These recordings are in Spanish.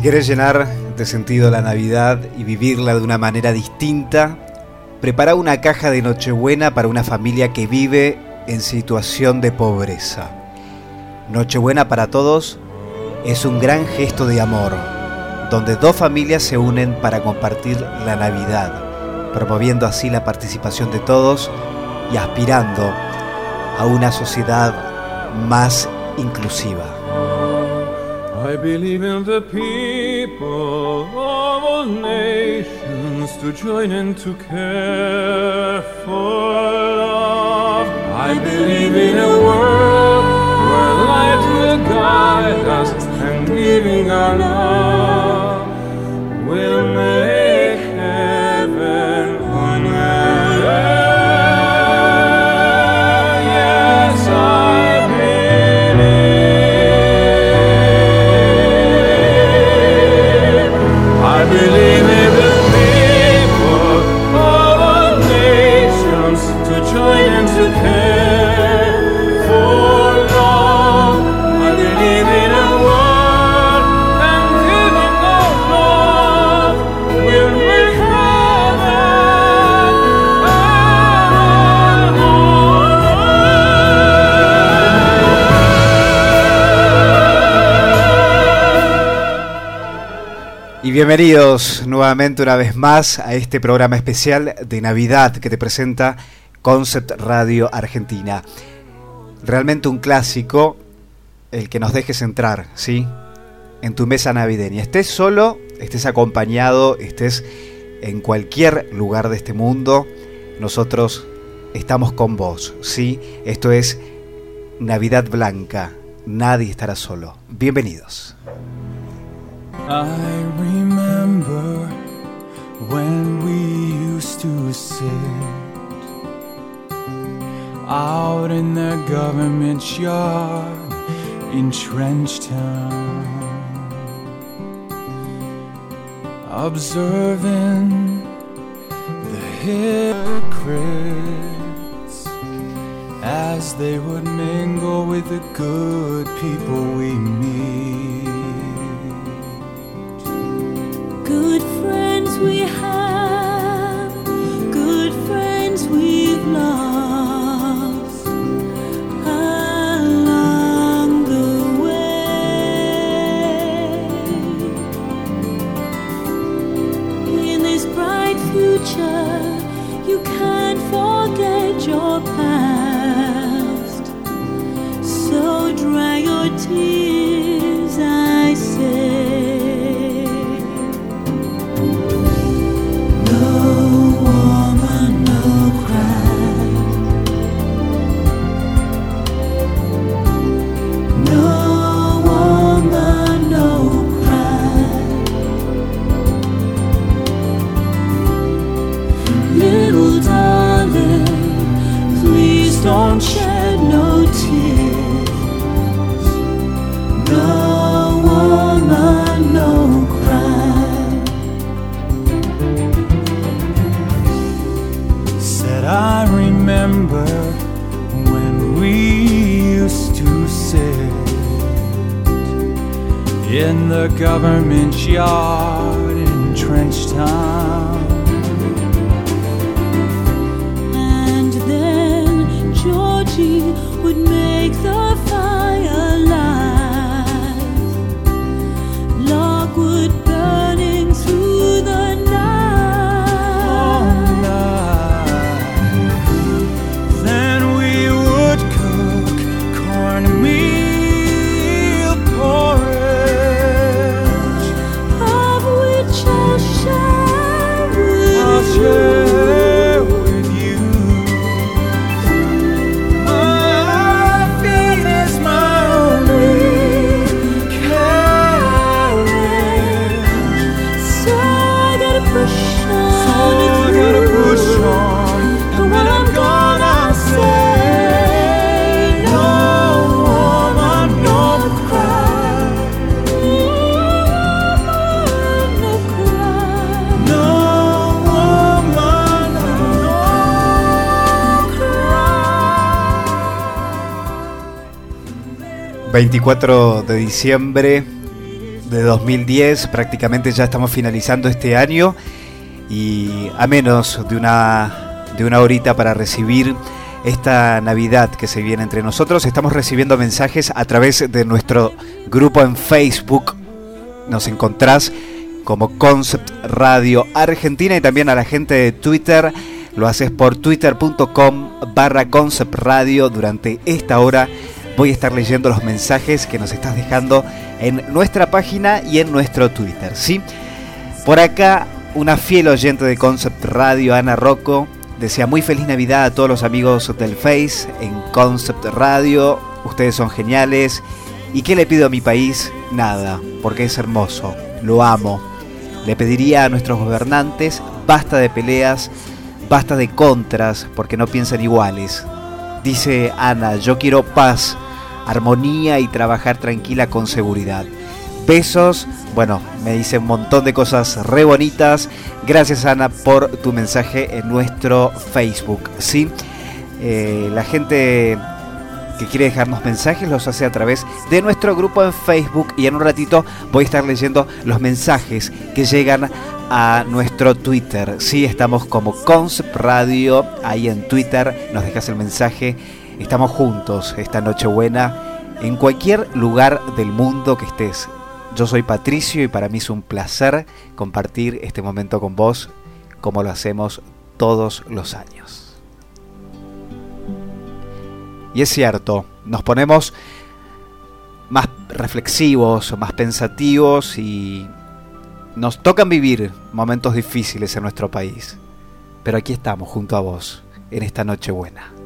Si querés llenar de sentido la Navidad y vivirla de una manera distinta, prepara una caja de Nochebuena para una familia que vive en situación de pobreza. Nochebuena para todos es un gran gesto de amor, donde dos familias se unen para compartir la Navidad, promoviendo así la participación de todos y aspirando a una sociedad más inclusiva. I believe in the people of all nations to join and to care for love. I believe in a world where light will guide us and giving our love Bienvenidos nuevamente una vez más a este programa especial de Navidad que te presenta Concept Radio Argentina. Realmente un clásico, el que nos dejes entrar, ¿sí? En tu mesa navideña. Estés solo, estés acompañado, estés en cualquier lugar de este mundo, nosotros estamos con vos, ¿sí? Esto es Navidad Blanca, nadie estará solo. Bienvenidos. I remember when we used to sit out in the government yard in Trenchtown, observing the hypocrites as they would mingle with the good people we meet. Good friends we have, good friends we've lost. The government yard in Trenchtown. And then Georgie would make the wish I would. 24 de diciembre de 2010, prácticamente ya estamos finalizando este año y a menos de una, de una horita para recibir esta Navidad que se viene entre nosotros, estamos recibiendo mensajes a través de nuestro grupo en Facebook. Nos encontrás como Concept Radio Argentina y también a la gente de Twitter. Lo haces por twitter.com barra Concept Radio durante esta hora voy a estar leyendo los mensajes que nos estás dejando en nuestra página y en nuestro Twitter, ¿sí? Por acá, una fiel oyente de Concept Radio, Ana Rocco, desea muy feliz Navidad a todos los amigos del Face en Concept Radio. Ustedes son geniales. ¿Y qué le pido a mi país? Nada, porque es hermoso, lo amo. Le pediría a nuestros gobernantes, basta de peleas, basta de contras, porque no piensan iguales. Dice Ana, yo quiero paz, armonía y trabajar tranquila con seguridad. Besos, bueno, me dice un montón de cosas re bonitas. Gracias Ana por tu mensaje en nuestro Facebook. ¿sí? Eh, la gente que quiere dejarnos mensajes los hace a través de nuestro grupo en Facebook y en un ratito voy a estar leyendo los mensajes que llegan a nuestro Twitter. Sí, estamos como Concept Radio ahí en Twitter, nos dejas el mensaje. Estamos juntos esta Nochebuena en cualquier lugar del mundo que estés. Yo soy Patricio y para mí es un placer compartir este momento con vos como lo hacemos todos los años. Y es cierto, nos ponemos más reflexivos, más pensativos y nos tocan vivir momentos difíciles en nuestro país. Pero aquí estamos junto a vos en esta noche buena.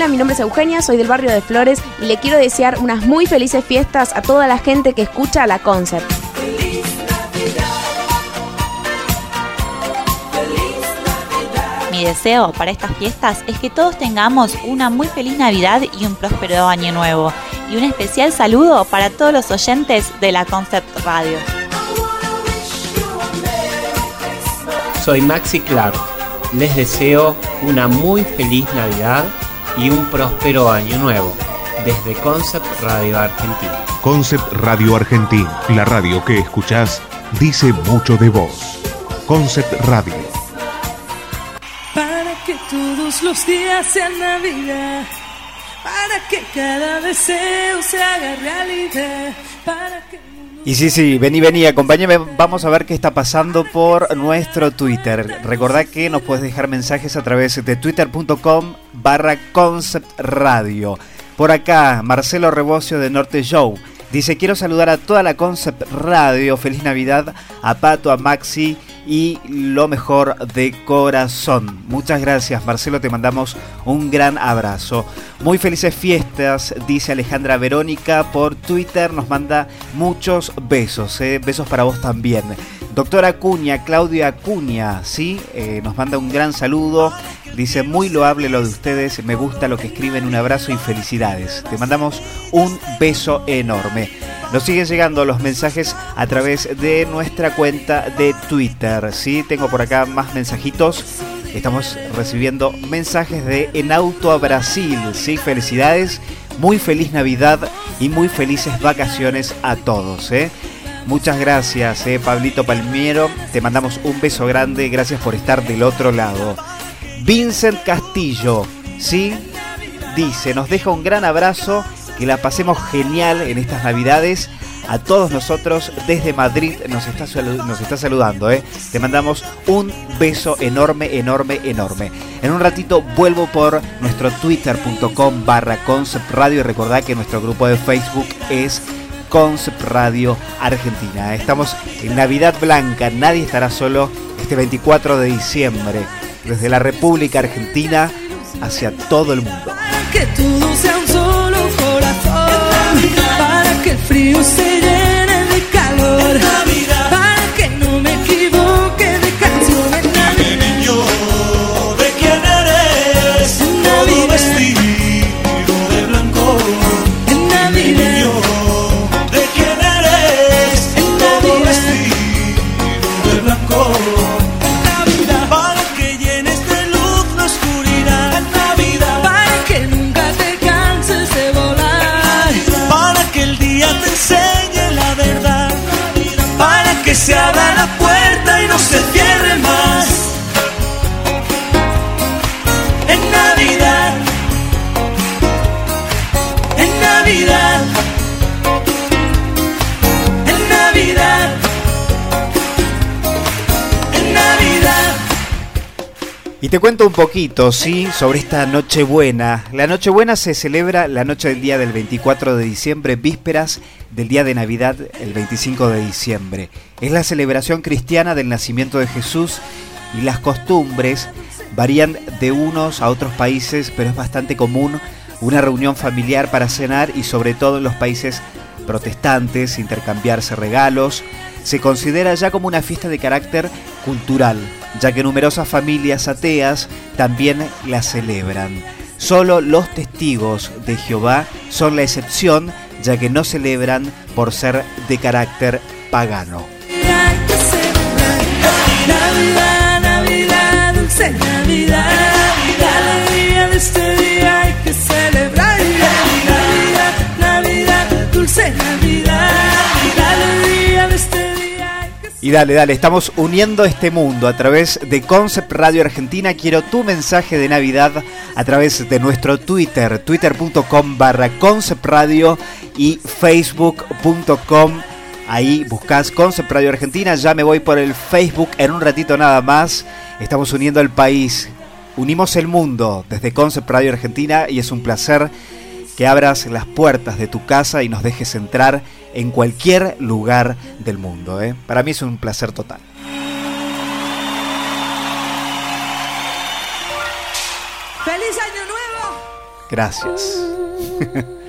Hola, mi nombre es Eugenia, soy del barrio de Flores y le quiero desear unas muy felices fiestas a toda la gente que escucha la Concept. Mi deseo para estas fiestas es que todos tengamos una muy feliz Navidad y un próspero año nuevo. Y un especial saludo para todos los oyentes de la Concept Radio. Soy Maxi Clark. Les deseo una muy feliz Navidad y un próspero año nuevo desde Concept Radio Argentina. Concept Radio Argentina, la radio que escuchás, dice mucho de vos. Concept Radio. Para que todos los días sean Navidad. Para que cada deseo se haga realidad. Para que. Y sí, sí, vení, vení, acompáñame, vamos a ver qué está pasando por nuestro Twitter. Recordá que nos puedes dejar mensajes a través de twitter.com barra. Por acá, Marcelo Rebocio de Norte Show. Dice, quiero saludar a toda la Concept Radio. Feliz Navidad a Pato, a Maxi y lo mejor de corazón. Muchas gracias, Marcelo. Te mandamos un gran abrazo. Muy felices fiestas, dice Alejandra Verónica por Twitter. Nos manda muchos besos. ¿eh? Besos para vos también. Doctora Acuña, Claudia Acuña, ¿sí? Eh, nos manda un gran saludo. Dice, muy loable lo de ustedes, me gusta lo que escriben, un abrazo y felicidades. Te mandamos un beso enorme. Nos siguen llegando los mensajes a través de nuestra cuenta de Twitter, ¿sí? Tengo por acá más mensajitos. Estamos recibiendo mensajes de Enauto a Brasil, ¿sí? Felicidades, muy feliz Navidad y muy felices vacaciones a todos, ¿eh? Muchas gracias, eh, Pablito Palmiero. Te mandamos un beso grande. Gracias por estar del otro lado. Vincent Castillo, ¿sí? Dice, nos deja un gran abrazo. Que la pasemos genial en estas Navidades. A todos nosotros desde Madrid nos está, nos está saludando. ¿eh? Te mandamos un beso enorme, enorme, enorme. En un ratito vuelvo por nuestro twitter.com barra concept radio y recordad que nuestro grupo de Facebook es Concept Radio Argentina. Estamos en Navidad Blanca, nadie estará solo este 24 de diciembre, desde la República Argentina hacia todo el mundo corazón para que el frío se llene de calor. Puerta y te cuento un poquito, ¿sí? Sobre esta Nochebuena. La Nochebuena se celebra la noche del día del 24 de diciembre, vísperas del día de Navidad, el 25 de diciembre. Es la celebración cristiana del nacimiento de Jesús y las costumbres varían de unos a otros países, pero es bastante común una reunión familiar para cenar y sobre todo en los países protestantes, intercambiarse regalos. Se considera ya como una fiesta de carácter cultural, ya que numerosas familias ateas también la celebran. Solo los testigos de Jehová son la excepción, ya que no celebran por ser de carácter pagano. Y dale, dale, estamos uniendo este mundo a través de Concept Radio Argentina. Quiero tu mensaje de Navidad a través de nuestro Twitter, twitter.com barra Concept Radio y facebook.com. Ahí buscas Concept Radio Argentina. Ya me voy por el Facebook en un ratito nada más. Estamos uniendo el país. Unimos el mundo desde Concept Radio Argentina y es un placer que abras las puertas de tu casa y nos dejes entrar en cualquier lugar del mundo. ¿eh? Para mí es un placer total. ¡Feliz Año Nuevo! Gracias.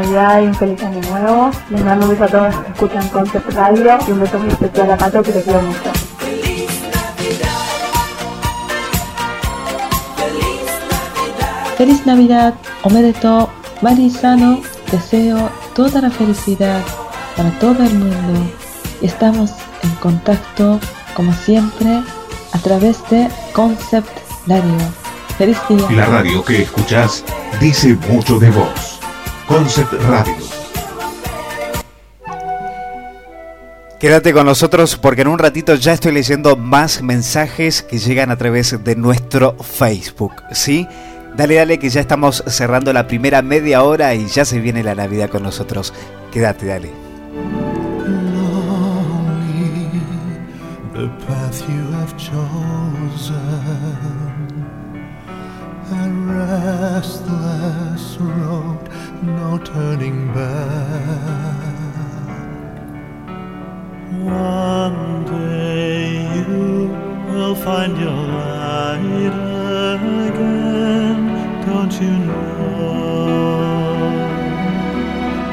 Navidad y un feliz año nuevo. Les mando un beso a todos los que escuchan Concept Radio y un beso muy especial a Pato que te quiero mucho. Feliz Navidad, Omedeto, Marisano, deseo toda la felicidad para todo el mundo. Estamos en contacto, como siempre, a través de Concept Radio. Feliz día. La radio que escuchás dice mucho de vos. Concept Radio. Quédate con nosotros porque en un ratito ya estoy leyendo más mensajes que llegan a través de nuestro Facebook, ¿sí? Dale, dale, que ya estamos cerrando la primera media hora y ya se viene la Navidad con nosotros. Quédate, dale. Lonely, the path you have chosen, a restless road, no turning back. One day you will find your light again, don't you know?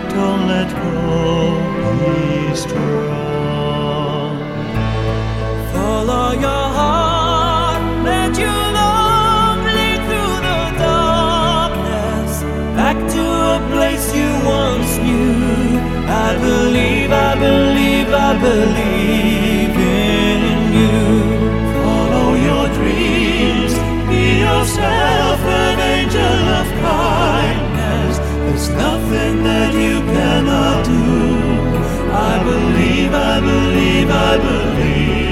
Don't let go, be strong. Follow your believe, I believe, I believe in you. Follow your dreams, be yourself an angel of kindness. There's nothing that you cannot do. I believe, I believe, I believe.